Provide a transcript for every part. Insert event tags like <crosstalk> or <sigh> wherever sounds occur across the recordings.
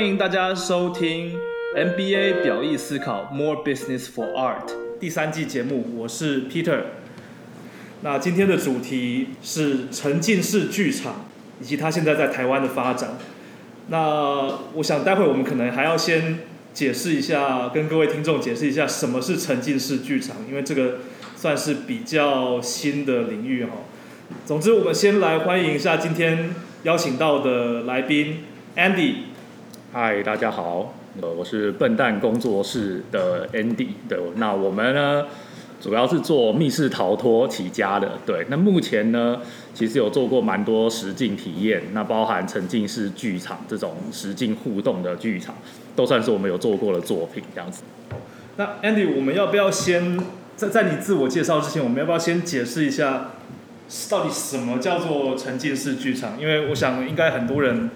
欢迎大家收听 MBA 表意思考 More Business for Art 第三季节目，我是 Peter。那今天的主题是沉浸式剧场以及它现在在台湾的发展。那我想待会我们可能还要先解释一下，跟各位听众解释一下什么是沉浸式剧场，因为这个算是比较新的领域哈。总之，我们先来欢迎一下今天邀请到的来宾 Andy。嗨，大家好，呃，我是笨蛋工作室的 Andy。对，那我们呢，主要是做密室逃脱起家的。对，那目前呢，其实有做过蛮多实境体验，那包含沉浸式剧场这种实境互动的剧场，都算是我们有做过的作品这样子。那 Andy，我们要不要先在在你自我介绍之前，我们要不要先解释一下，到底什么叫做沉浸式剧场？因为我想应该很多人。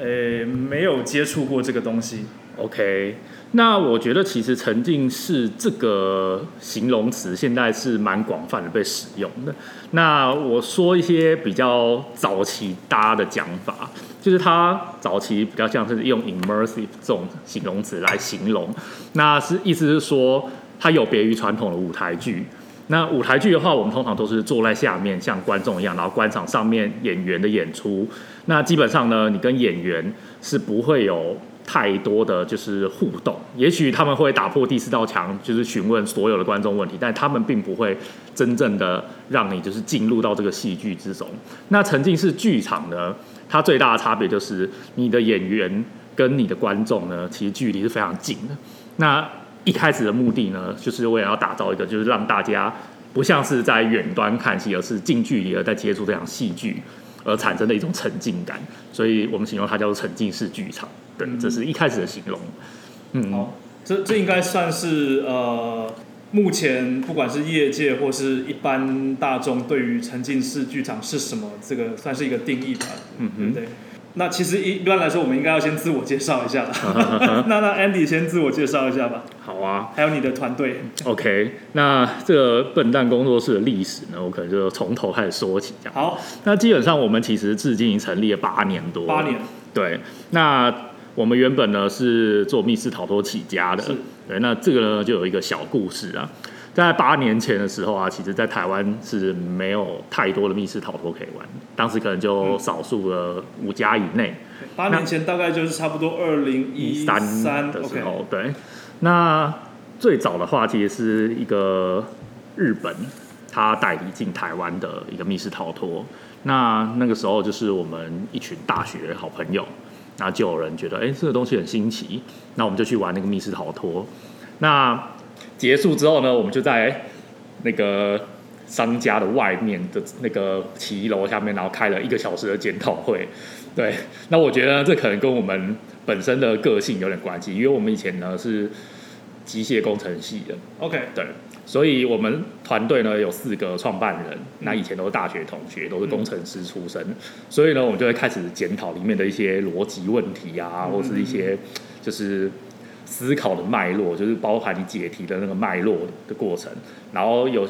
呃，没有接触过这个东西。OK，那我觉得其实沉浸式这个形容词现在是蛮广泛的被使用的。那我说一些比较早期搭的讲法，就是它早期比较像是用 immersive 这种形容词来形容。那是意思是说，它有别于传统的舞台剧。那舞台剧的话，我们通常都是坐在下面，像观众一样，然后观赏上面演员的演出。那基本上呢，你跟演员是不会有太多的就是互动。也许他们会打破第四道墙，就是询问所有的观众问题，但他们并不会真正的让你就是进入到这个戏剧之中。那沉浸式剧场呢，它最大的差别就是你的演员跟你的观众呢，其实距离是非常近的。那一开始的目的呢，就是为了要打造一个，就是让大家不像是在远端看戏，而是近距离的在接触这场戏剧而产生的一种沉浸感。所以我们形容它叫做沉浸式剧场。对，这是一开始的形容。嗯，好，这这应该算是呃，目前不管是业界或是一般大众对于沉浸式剧场是什么，这个算是一个定义吧。嗯嗯，对。那其实一一般来说，我们应该要先自我介绍一下 <laughs> 那那 Andy 先自我介绍一下吧。好啊，还有你的团队。OK，那这个笨蛋工作室的历史呢，我可能就从头开始说起。这样。好，那基本上我们其实至今已经成立了八年多。八年。对，那我们原本呢是做密室逃脱起家的。对，那这个呢就有一个小故事啊。在八年前的时候啊，其实，在台湾是没有太多的密室逃脱可以玩，当时可能就少数的五家以内。八年前大概就是差不多二零一三的时候，对。那最早的话，其实是一个日本他代理进台湾的一个密室逃脱。那那个时候就是我们一群大学好朋友，那就有人觉得，哎，这个东西很新奇，那我们就去玩那个密室逃脱。那结束之后呢，我们就在那个商家的外面的那个骑楼下面，然后开了一个小时的检讨会。对，那我觉得这可能跟我们本身的个性有点关系，因为我们以前呢是机械工程系的。OK，对，所以我们团队呢有四个创办人，那以前都是大学同学，都是工程师出身，所以呢，我们就会开始检讨里面的一些逻辑问题啊，或是一些就是。思考的脉络就是包含你解题的那个脉络的过程，然后有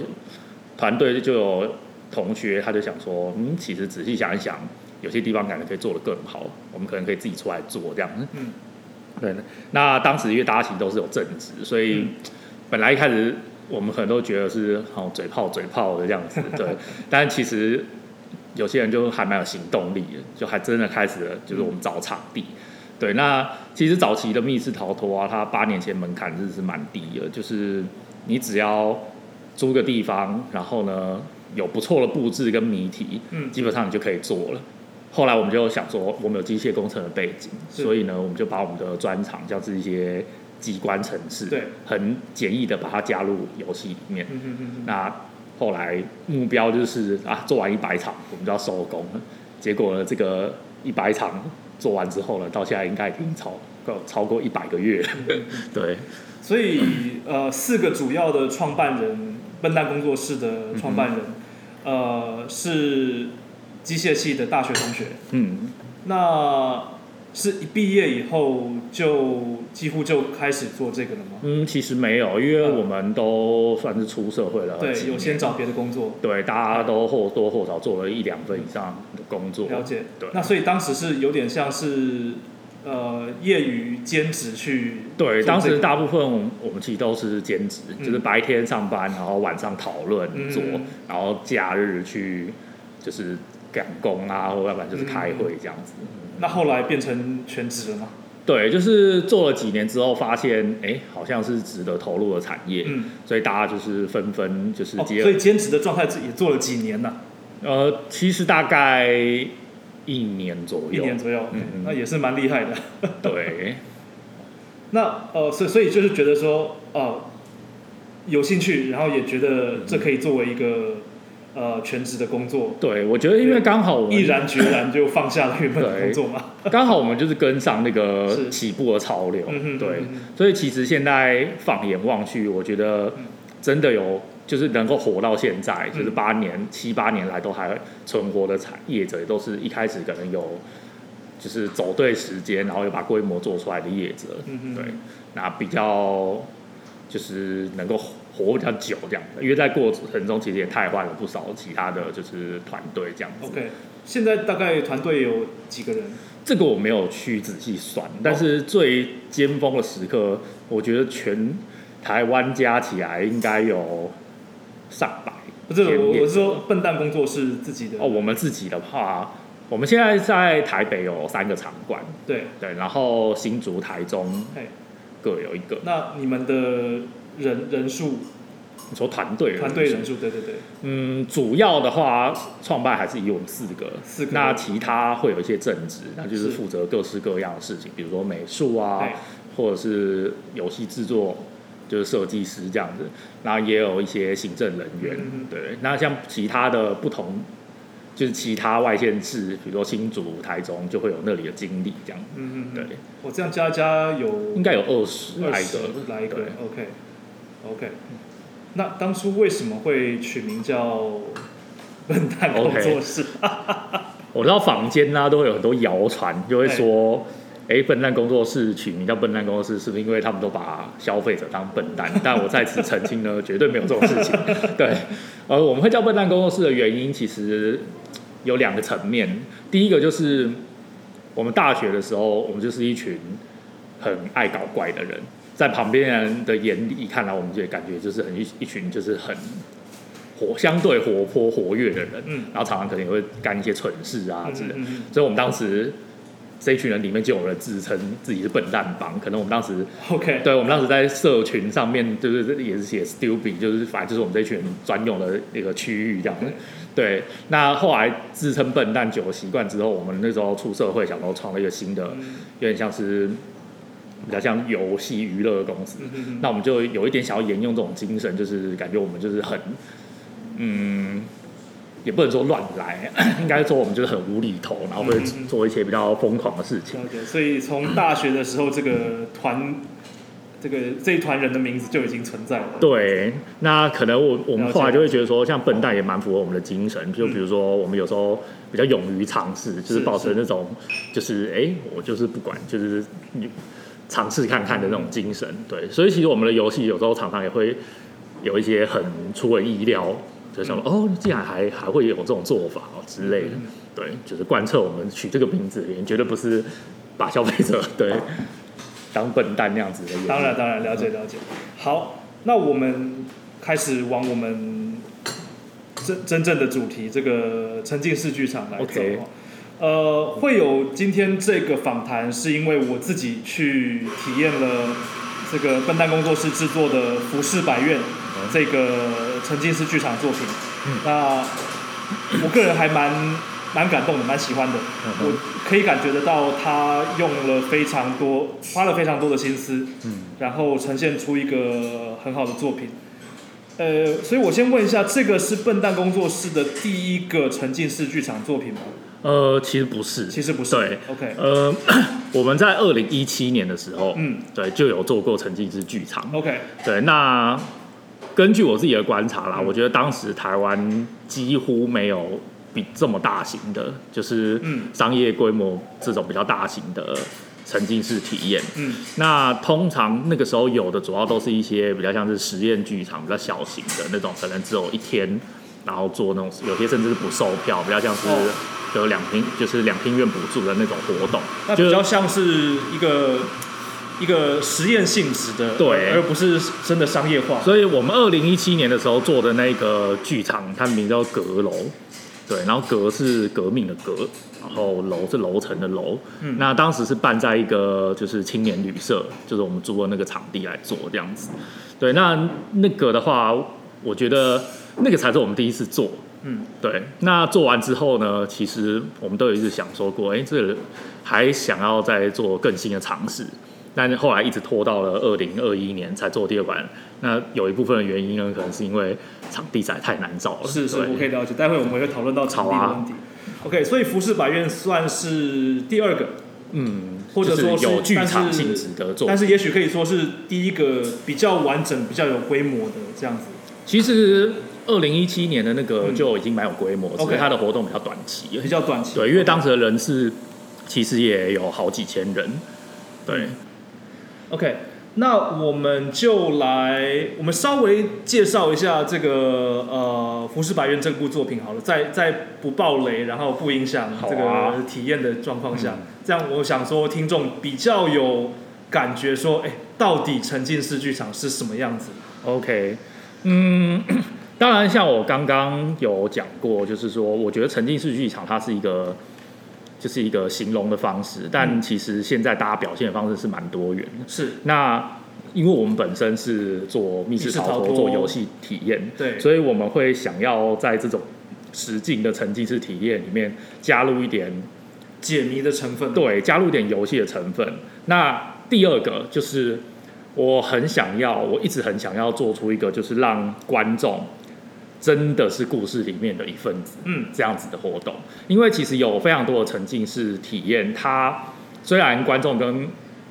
团队就有同学他就想说，嗯，其实仔细想一想，有些地方感觉可以做得更好，我们可能可以自己出来做这样。嗯，对。那当时因为大家其实都是有正职，所以本来一开始我们可能都觉得是好嘴炮嘴炮的这样子，<laughs> 对。但其实有些人就还蛮有行动力的，就还真的开始了，就是我们找场地。对，那其实早期的密室逃脱啊，它八年前门槛是是蛮低的，就是你只要租个地方，然后呢有不错的布置跟谜题，嗯，基本上你就可以做了。后来我们就想说，我们有机械工程的背景，所以呢，我们就把我们的专长，像是一些机关程式，对，很简易的把它加入游戏里面。嗯嗯嗯。那后来目标就是啊，做完一百场，我们就要收工了。结果呢，这个一百场。做完之后呢，到现在应该已经超够超过一百个月了。<laughs> 对，所以呃，四个主要的创办人，笨蛋工作室的创办人，呃，是机械系的大学同学。嗯，那是一毕业以后就。几乎就开始做这个了吗？嗯，其实没有，因为我们都算是出社会了。对，有先找别的工作。对，大家都或多或少做了一两份以上的工作。了解。对。那所以当时是有点像是呃业余兼职去对，当时大部分我们其实都是兼职，嗯就是白天上班，然后晚上讨论嗯做，然后假日去就是赶工啊，或要不然就是开会这样子。那后来变成全职了吗？对，就是做了几年之后，发现哎，好像是值得投入的产业，嗯，所以大家就是纷纷就是哦，所以兼职的状态也做了几年呢？呃，其实大概一年左右，一年左右，嗯嗯那也是蛮厉害的。对，<laughs> 那呃，所以所以就是觉得说，呃，有兴趣，然后也觉得这可以作为一个呃全职的工作，对，我觉得因为刚好我们毅然决然就放下了原本的工作嘛。刚好我们就是跟上那个起步的潮流，对嗯，所以其实现在放眼望去，我觉得嗯。真的有就是能够活到现在，嗯。就是八年七八年来都还存活的产业者，都是一开始可能有就是走对时间，然后又把规模做出来的业者，对，那比较就是能够活比较久这样的，因为在过程中其实也汰换了不少其他的就是团队这样子。OK，现在大概团队有几个人？这个我没有去仔细算，但是最尖峰的时刻，我觉得全台湾加起来应该有上百。不是，我我是说笨蛋工作室自己的。哦，我们自己的话，我们现在在台北有三个场馆，对，对，然后新竹、台中嘿，各有一个。那你们的人人数，你说团队人数团队人数，对对对，嗯，主要的话，创办还是以我们四个。四个。那其他会有一些正职，那就是是。负责各式各样的事情，比如说美术啊，或者是游戏制作，就是设计师这样子。然后也有一些行政人员，对。那像其他的不同，就是其他外县市，比如说新竹、台中，就会有那里的经历这样。嗯嗯，对。嗯，，我这样加一加有应该有二十来个，来一个对，OK OK。那当初为什么会取名叫 <laughs> 笨蛋工作室？我知道坊间呢、都会有很多谣传，就会说，哎、笨蛋工作室取名叫笨蛋工作室，是不是因为他们都把消费者当笨蛋？<laughs> 但我在此澄清呢，绝对没有这种事情。<laughs> 对，呃，我们会叫笨蛋工作室的原因，其实有两个层面。第一个就是我们大学的时候，我们就是一群很爱搞怪的人，在旁边人的眼里看来，我们就感觉就是很一一群就是很活相对活泼活跃的人。嗯然后常常可能也会干一些蠢事啊之类的。嗯嗯所以我们当时这一群人里面就有人自称自己是笨蛋帮，可能我们当时嗯 OK，对我们当时在社群上面就是也是写 stupid，就是反正就是我们这群人专用的那个区域这样子。对，那后来自称笨蛋久了习惯之后，我们那时候出社会，想说创了一个新的，嗯有点像是比较像游戏娱乐公司。那我们就有一点想要沿用这种精神，就是感觉我们就是很，嗯，也不能说乱来，<clears throat> 应该说我们就是很无厘头，然后会做一些比较疯狂的事情。所以从大学的时候，这个团，这个这一团人的名字就已经存在了。对，那可能我我们后来就会觉得说，像笨蛋也蛮符合我们的精神，就比如说我们有时候比较勇于尝试，就是是保持那种就是哎、我就是不管，就是尝试看看的那种精神。对，所以其实我们的游戏有时候常常也会有一些很出人意料，就想说、哦，竟然还还会有这种做法哦之类的。嗯对，就是贯彻我们取这个名字绝对不是把消费者 <laughs> 对当笨蛋那样子的。当然，当然了解了解。好，那我们开始往我们真真正的主题这个沉浸式剧场来走。呃，会有今天这个访谈，是因为我自己去体验了这个笨蛋工作室制作的《浮世百院》这个沉浸式剧场作品。嗯那我个人还蛮蛮感动的，蛮喜欢的。嗯我可以感觉得到他用了非常多，花了非常多的心思，嗯然后呈现出一个很好的作品。呃，所以我先问一下，这个是笨蛋工作室的第一个沉浸式剧场作品吗？呃，其实不是，其实不是。对，OK，呃，<clears throat> 我们在二零一七年的时候，嗯。对，就有做过沉浸式剧场。，OK，对，那根据我自己的观察啦，嗯。我觉得当时台湾几乎没有比这么大型的，就是嗯。商业规模这种比较大型的沉浸式体验。嗯。那通常那个时候有的主要都是一些比较像是实验剧场，比较小型的那种，可能只有一天，然后做那种有些甚至是不售票，比较像是哦的两厅就是两厅院补助的那种活动，那比较像是一个一个实验性质的，对而不是真的商业化。所以我们二零一七年的时候做的那个剧场，它名叫阁楼，对，然后阁是革命的阁，然后楼是楼层的楼。嗯那当时是办在一个就是青年旅社，就是我们租的那个场地来做这样子。对，那那个的话，我觉得那个才是我们第一次做。嗯，对，那做完之后呢，其实我们都有一直想说过，哎、这个还想要再做更新的尝试，但是后来一直拖到了二零二一年才做第二版。那有一部分的原因呢，可能是因为场地实在太难找了。是是，对我可以了解。待会我们会讨论到场地问题。OK，所以服饰百院算是第二个，嗯，或者说就是有剧但场性质的做但品。是也许可以说是第一个比较完整、比较有规模的这样子。其实二零一七年的那个嗯就已经蛮有规模，只 OK 它的活动比较短期而比已。较短期。对，因为当时的人是其实也有好几千人。对，OK，那我们就来，我们稍微介绍一下这个呃《浮世百院》这部作品好了，在在不爆雷，然后不影响这个体验的状况下，嗯这样我想说听众比较有感觉说，哎，到底沉浸式剧场是什么样子？OK，嗯，当然，像我刚刚有讲过，就是说，我觉得沉浸式剧场它是一个，就是一个形容的方式，但嗯其实现在大家表现的方式是蛮多元的。是那因为我们本身是做密室逃脱、密室逃脱做游戏体验，对，所以我们会想要在这种实境的沉浸式体验里面加入一点解谜的成分。对，加入一点游戏的成分。那第二个就是我很想要，我一直很想要做出一个，就是让观众真的是故事里面的一份子，嗯，这样子的活动。因为其实有非常多的沉浸式体验，它虽然观众跟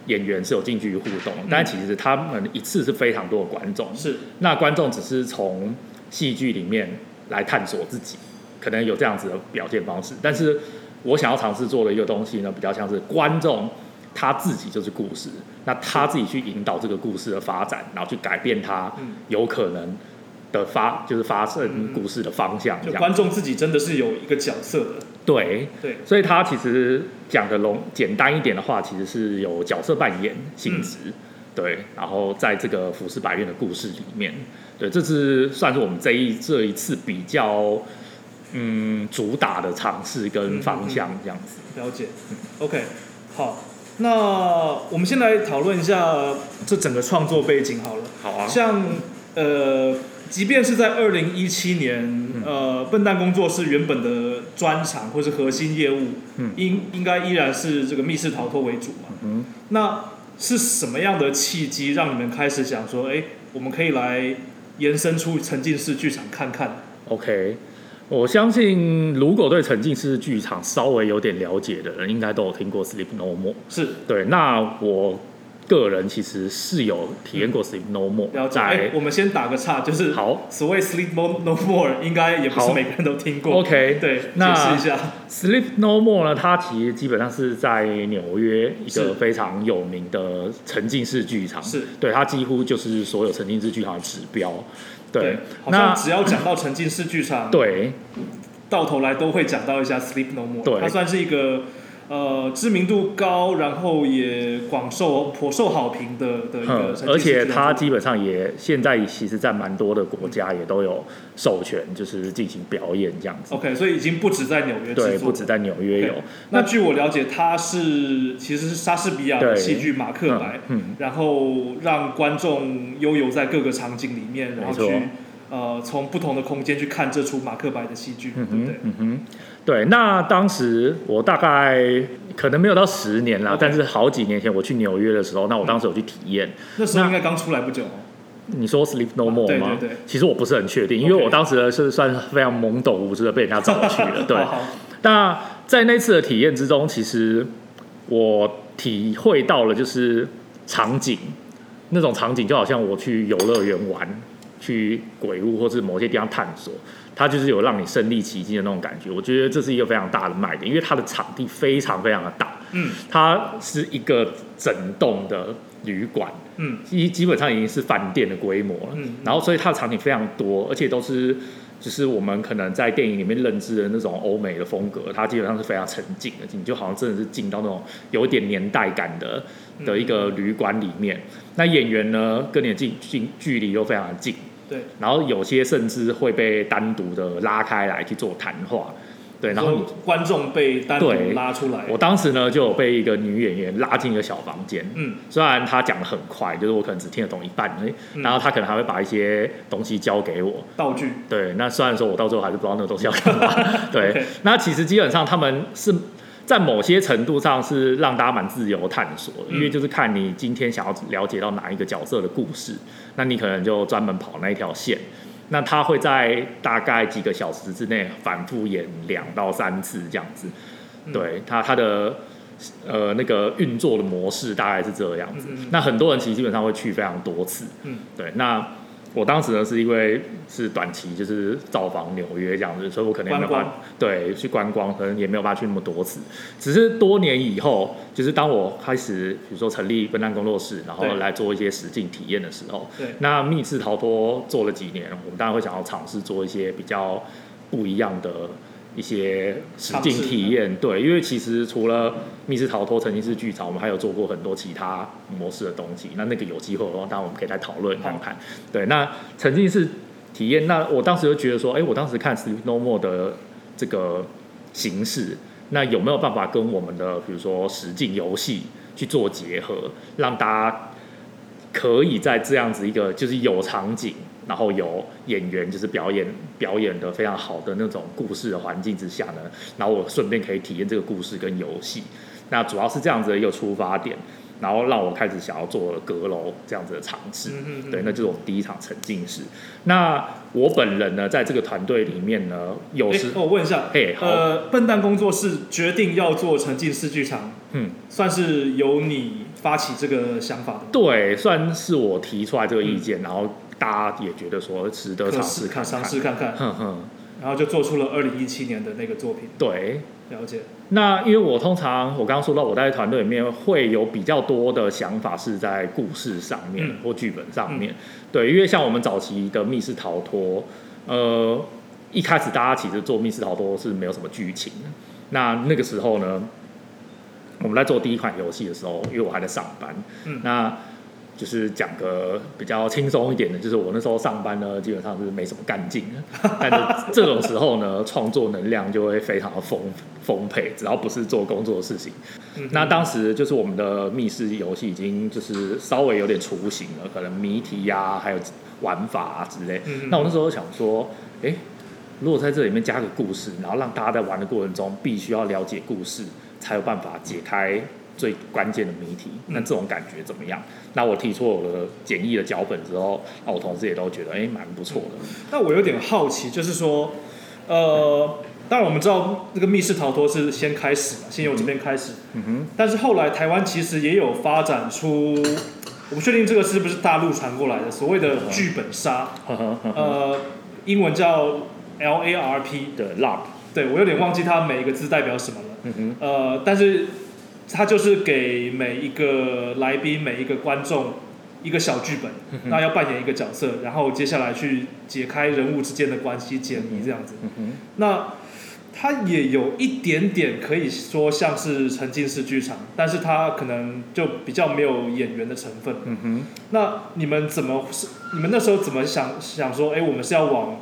演员是有近距离互动，但其实他们一次是非常多的观众，是。那观众只是从戏剧里面来探索自己，可能有这样子的表现方式。但是我想要尝试做的一个东西呢，比较像是观众他自己就是故事，那他自己去引导这个故事的发展，然后去改变他嗯。有可能的发，就是发生故事的方向，就观众自己真的是有一个角色的。对。对，所以他其实讲的笼简单一点的话，其实是有角色扮演性质，对，然后在这个浮世百院的故事里面，对，这是算是我们这一这一次比较嗯主打的尝试跟方向这样子。了解。OK，好，那我们先来讨论一下这整个创作背景好了。好啊，像呃，即便是在二零一七年，嗯呃，笨蛋工作室原本的专长或是核心业务，嗯应应该依然是这个密室逃脱为主嘛。嗯那是什么样的契机让你们开始想说，哎，我们可以来延伸出沉浸式剧场看看？，OK。我相信，如果对沉浸式剧场稍微有点了解的人，应该都有听过 Sleep No More。是对，那我个人其实是有体验过 Sleep No More，了解。哎在，我们先打个岔，就是好所谓 sleep no no more，应该也不是每个人都听过。OK，对，那解释一下。Sleep No More 呢，它其实基本上是在纽约一是个非常有名的沉浸式剧场，是对它几乎就是所有沉浸式剧场的指标。对，好像那只要讲到沉浸式剧场，对到头来都会讲到一下 Sleep No More。对它算是一个呃知名度高，然后也广受颇受好评的的一个嗯而且它基本上也现在其实，在蛮多的国家也都有授权，就是进行表演这样子。OK，所以已经不止在纽约制对，作，不止在纽约有。那据我了解，它是其实是莎士比亚的对戏剧《马克白》嗯，然后让观众悠游在各个场景里面，然后去呃从不同的空间去看这出马克白的戏剧，对不对？，嗯哼，对。那当时我大概可能没有到十年啦 OK 但是好几年前我去纽约的时候，那我当时有去体验。那时候应该刚出来不久哦。你说 Sleep No More 对吗？对对其实我不是很确定，因为我当时是算是非常懵懂无知的被人家找去了。<laughs> 对，好好那在那次的体验之中，其实我体会到了就是场景，那种场景就好像我去游乐园玩，去鬼屋或是某些地方探索，它就是有让你身临其境的那种感觉。我觉得这是一个非常大的卖点，因为它的场地非常非常的大，嗯它是一个整栋的旅馆，嗯基基本上已经是饭店的规模了。嗯然后所以它的场景非常多，而且都是就是我们可能在电影里面认知的那种欧美的风格，它基本上是非常沉静的，你就好像真的是进到那种有一点年代感的的一个旅馆里面。那演员呢，跟你的近近距离又非常的近，对，然后有些甚至会被单独的拉开来去做谈话。对，然后你观众被单独拉出来，我当时呢就有被一个女演员拉进一个小房间，嗯，虽然她讲的很快，就是我可能只听得懂一半，然后她可能还会把一些东西交给我，道具，对，那虽然说我到最后还是不知道那个东西要干嘛，<laughs> 对那其实基本上他们是在某些程度上是让大家蛮自由探索的，嗯因为就是看你今天想要了解到哪一个角色的故事，那你可能就专门跑那一条线。那他会在大概几个小时之内反复演两到三次这样子，嗯对他他的呃那个运作的模式大概是这样子。那很多人其实基本上会去非常多次，嗯，对。那我当时呢是因为是短期就是造访纽约这样子，所以我可能也没有办法对去观光，可能也没有办法去那么多次。只是多年以后，就是当我开始比如说成立分担工作室，然后对。来做一些实境体验的时候，对，那密室逃脱做了几年，我们当然会想要尝试做一些比较不一样的一些实境体验。对，因为其实除了密室逃脱、沉浸式剧场，我们还有做过很多其他模式的东西。那那个有机会的话，当然我们可以再讨论看看。对，那沉浸式体验，那我当时就觉得说，哎、我当时看《Sleep No More》的这个形式，那有没有办法跟我们的比如说实境游戏去做结合，让大家可以在这样子一个就是有场景，然后有演员就是表演表演的非常好的那种故事的环境之下呢，然后我顺便可以体验这个故事跟游戏。那主要是这样子的一个出发点，然后让我开始想要做阁楼这样子的尝试。嗯嗯嗯对，那就是我们第一场沉浸式。那我本人呢，在这个团队里面呢，有哎时，我问一下，嘿好呃，笨蛋工作室决定要做沉浸式剧场，嗯，算是由你发起这个想法的，对，算是我提出来这个意见，然后大家也觉得说值得尝试看尝。试看看，哼哼，然后就做出了二零一七年的那个作品，对。了解，那因为我通常我刚刚说到我在团队里面会有比较多的想法是在故事上面、嗯。或剧本上面，对，因为像我们早期的密室逃脱，呃，一开始大家其实做密室逃脱是没有什么剧情的，那那个时候呢，我们在做第一款游戏的时候，因为我还在上班，嗯。那就是讲个比较轻松一点的，就是我那时候上班呢，基本上是没什么干劲的，但是这种时候呢，创作能量就会非常的丰丰沛，只要不是做工作的事情。嗯那当时就是我们的密室游戏已经就是稍微有点雏形了，可能谜题呀、还有玩法啊之类。嗯那我那时候想说，诶，如果在这里面加个故事，然后让大家在玩的过程中必须要了解故事，才有办法解开最关键的谜题。嗯。那这种感觉怎么样？那我提出我的简易的脚本之后，那我同事也都觉得，诶，蛮不错的。那我有点好奇，就是说，呃，当然我们知道这个密室逃脱是先开始嘛，先由这边开始，嗯哼，但是后来台湾其实也有发展出，我不确定这个是不是大陆传过来的所谓的剧本杀，呃，英文叫 L A R P，的 love，对我有点忘记它每一个字代表什么了，嗯哼，呃，但是它就是给每一个来宾、每一个观众一个小剧本，那要扮演一个角色，然后接下来去解开人物之间的关系、解谜这样子。那它也有一点点可以说像是沉浸式剧场，但是它可能就比较没有演员的成分。嗯哼。那你们怎么是？你们那时候怎么想想说？哎，我们是要往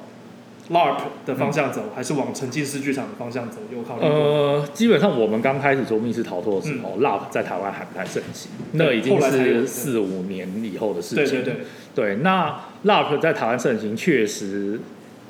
LARP 的方向走，还是往沉浸式剧场的方向走？有考虑过？呃，基本上我们刚开始做密室逃脱的时候、，LARP 在台湾还不太盛行，那已经是四五年以后的事情。对对对，对那 LARP 在台湾盛行，确实，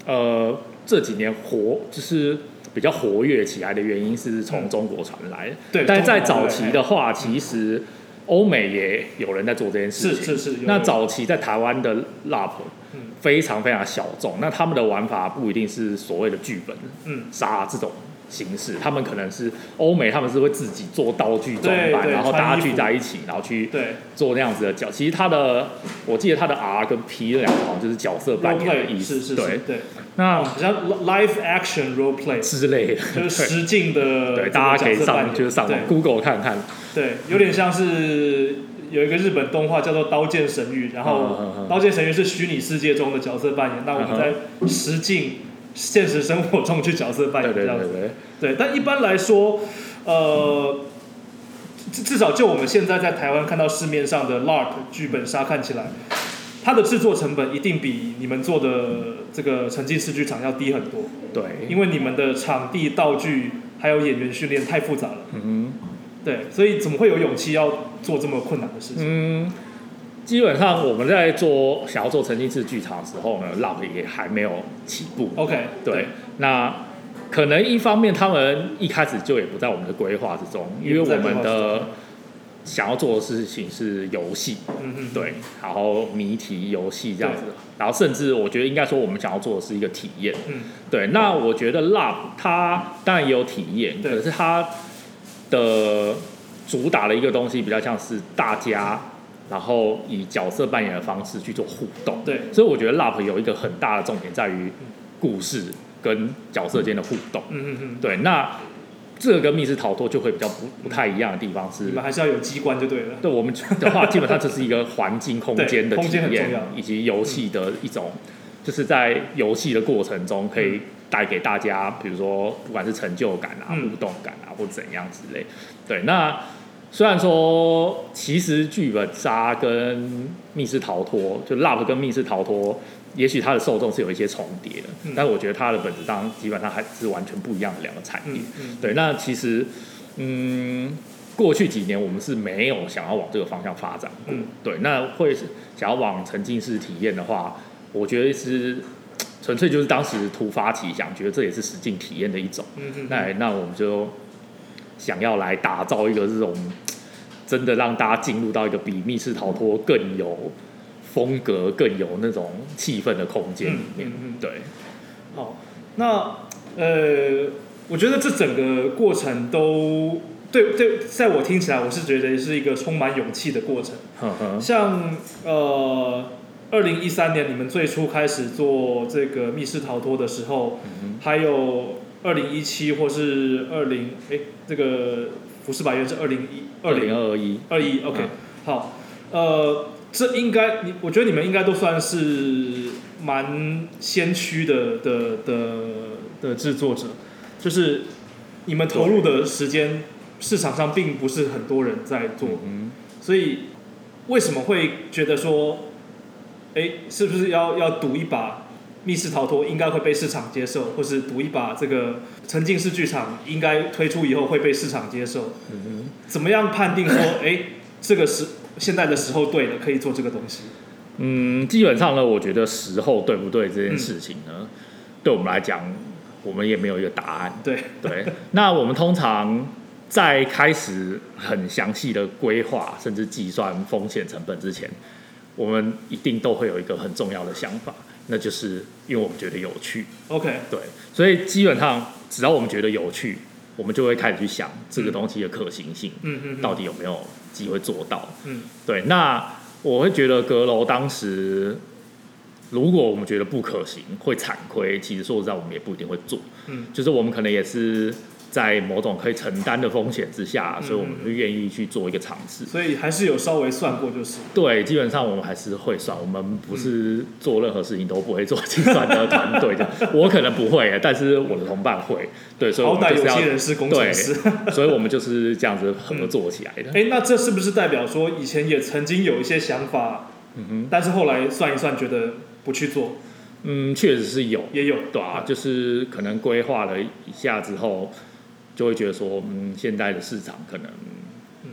呃，这几年活就是比较活跃起来的原因是从中国传来的。对。但是在早期的话，其实欧美也有人在做这件事情。是是是，有那早期在台湾的 LARP 嗯非常非常小众，那他们的玩法不一定是所谓的剧本嗯。杀这种形式，他们可能是欧美，他们是会自己做道具装扮，然后大家穿衣服聚在一起，然后去对。做那样子的角。其实他的，我记得他的 R 跟 P 这两个好像就是角色扮 role 演的 play 意思，是是是对，对，那好像 live action role play 之类的，就是实境的对，这个大家可以角色扮演上就是上网对。Google 看看，对，有点像是有一个日本动画叫做《刀剑神域》，然后嗯《刀剑神域》是虚拟世界中的角色扮演，那我们在实境现实生活中去角色扮演这样子。对。对，对，但一般来说，呃，至至少就我们现在在台湾看到市面上的 LARP 剧本杀看起来，它的制作成本一定比你们做的这个沉浸式剧场要低很多，对，因为你们的场地、道具还有演员训练太复杂了。嗯对，所以怎么会有勇气要做这么困难的事情？嗯，基本上我们在做想要做沉浸式剧场的时候呢，Love 也还没有起步。OK，对，那可能一方面他们一开始就也不在我们的规划之中，因为我们的想要做的事情是游戏，嗯嗯，对，然后谜题游戏这样子，然后甚至我觉得应该说我们想要做的是一个体验，嗯，对。那我觉得 Love 它当然也有体验，对。可是它的主打的一个东西比较像是大家，然后以角色扮演的方式去做互动，对，所以我觉得 LAP 有一个很大的重点在于故事跟角色间的互动，嗯嗯嗯，对。那这个跟密室逃脱就会比较不不太一样的地方是你，们还是要有机关就对了。对我们的话，基本上就是一个环境空间的体验以及游戏的一种，就是在游戏的过程中可以带给大家，比如说不管是成就感啊、嗯互动感啊，或怎样之类。对，那虽然说其实剧本杀跟密室逃脱，就 LAP 跟密室逃脱。也许它的受众是有一些重叠的，嗯但是我觉得它的本质上基本上还是完全不一样的两个产业。嗯嗯，对，那其实，嗯，过去几年我们是没有想要往这个方向发展过。嗯对，那会是想要往沉浸式体验的话，我觉得是纯粹就是当时突发奇想，觉得这也是实境体验的一种。嗯嗯，那那我们就想要来打造一个这种真的让大家进入到一个比密室逃脱更有风格、更有那种气氛的空间里面。嗯嗯嗯对，好，那呃，我觉得这整个过程都对对，在我听起来，我是觉得是一个充满勇气的过程。像呃，二零一三年你们最初开始做这个密室逃脱的时候，嗯还有二零一七或是二零哎，这个服饰百元是二零一二零二一，二一，OK，、嗯。好，呃，这应该你，我觉得你们应该都算是蛮先驱的的的的制作者，就是你们投入的时间，市场上并不是很多人在做，嗯所以为什么会觉得说，哎，是不是要要赌一把？密室逃脱应该会被市场接受，或是赌一把这个沉浸式剧场应该推出以后会被市场接受。嗯怎么样判定说，哎，这个时现在的时候对了，可以做这个东西？嗯，基本上呢，我觉得时候对不对这件事情呢，对我们来讲，我们也没有一个答案。对，对，那我们通常在开始很详细的规划，甚至计算风险成本之前，我们一定都会有一个很重要的想法，那就是因为我们觉得有趣。OK，对，所以基本上只要我们觉得有趣，我们就会开始去想这个东西的可行性，嗯嗯，到底有没有机会做到。嗯对，那我会觉得阁楼当时，如果我们觉得不可行，会惨亏，其实说实在，我们也不一定会做。嗯，就是我们可能也是在某种可以承担的风险之下，所以我们嗯会愿意去做一个尝试。所以还是有稍微算过，就是对，基本上我们还是会算，我们不是做任何事情都不会做计算的团队的。<laughs> 我可能不会，但是我的同伴会。对，所以我们就是要些人是工程师。<laughs> 所以我们就是这样子合作起来的。哎，那这是不是代表说以前也曾经有一些想法，嗯哼，但是后来算一算觉得不去做，嗯，确实是有。也有对啊，就是可能规划了一下之后，就会觉得说，嗯，现在的市场可能嗯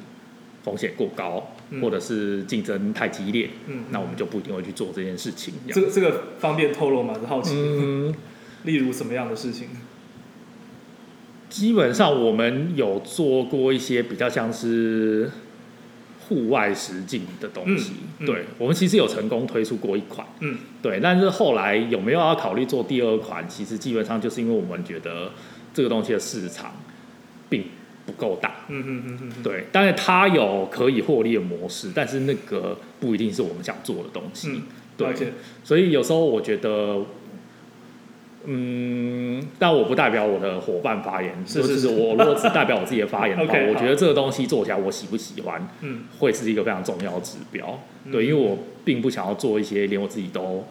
风险过高，嗯或者是竞争太激烈，嗯，那我们就不一定会去做这件事情。这个这个方便透露吗？是好奇，嗯，<laughs> 例如什么样的事情？基本上我们有做过一些比较像是户外实境的东西，嗯嗯对我们其实有成功推出过一款，嗯对，但是后来有没有要考虑做第二款？其实基本上就是因为我们觉得这个东西的市场并不够大，嗯嗯嗯嗯，对，但是它有可以获利的模式，但是那个不一定是我们想做的东西，嗯对，所以有时候我觉得，嗯，但我不代表我的伙伴发言，是就是是。我如果只代表我自己的发言的话 <laughs> OK，我觉得这个东西做起来我喜不喜欢，嗯。会是一个非常重要的指标。嗯。对，因为我并不想要做一些连我自己都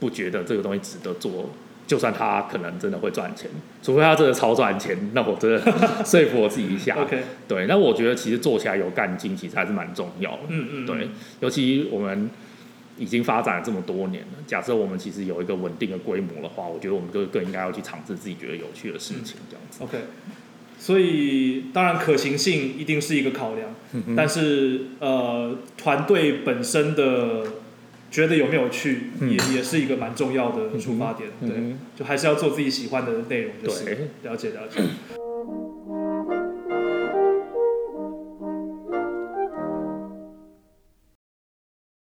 不觉得这个东西值得做就算他可能真的会赚钱，除非他真的超赚钱，那我真的 <laughs> 说服我自己一下。OK，对，那我觉得其实做起来有干劲，其实还是蛮重要的。嗯嗯，对，尤其我们已经发展了这么多年了，假设我们其实有一个稳定的规模的话，我觉得我们就更应该要去尝试自己觉得有趣的事情，这样子。OK，所以当然可行性一定是一个考量，嗯但是呃，团队本身的觉得有没有趣，嗯也也是一个蛮重要的出发点。对，嗯就还是要做自己喜欢的内容，就是对了解了解。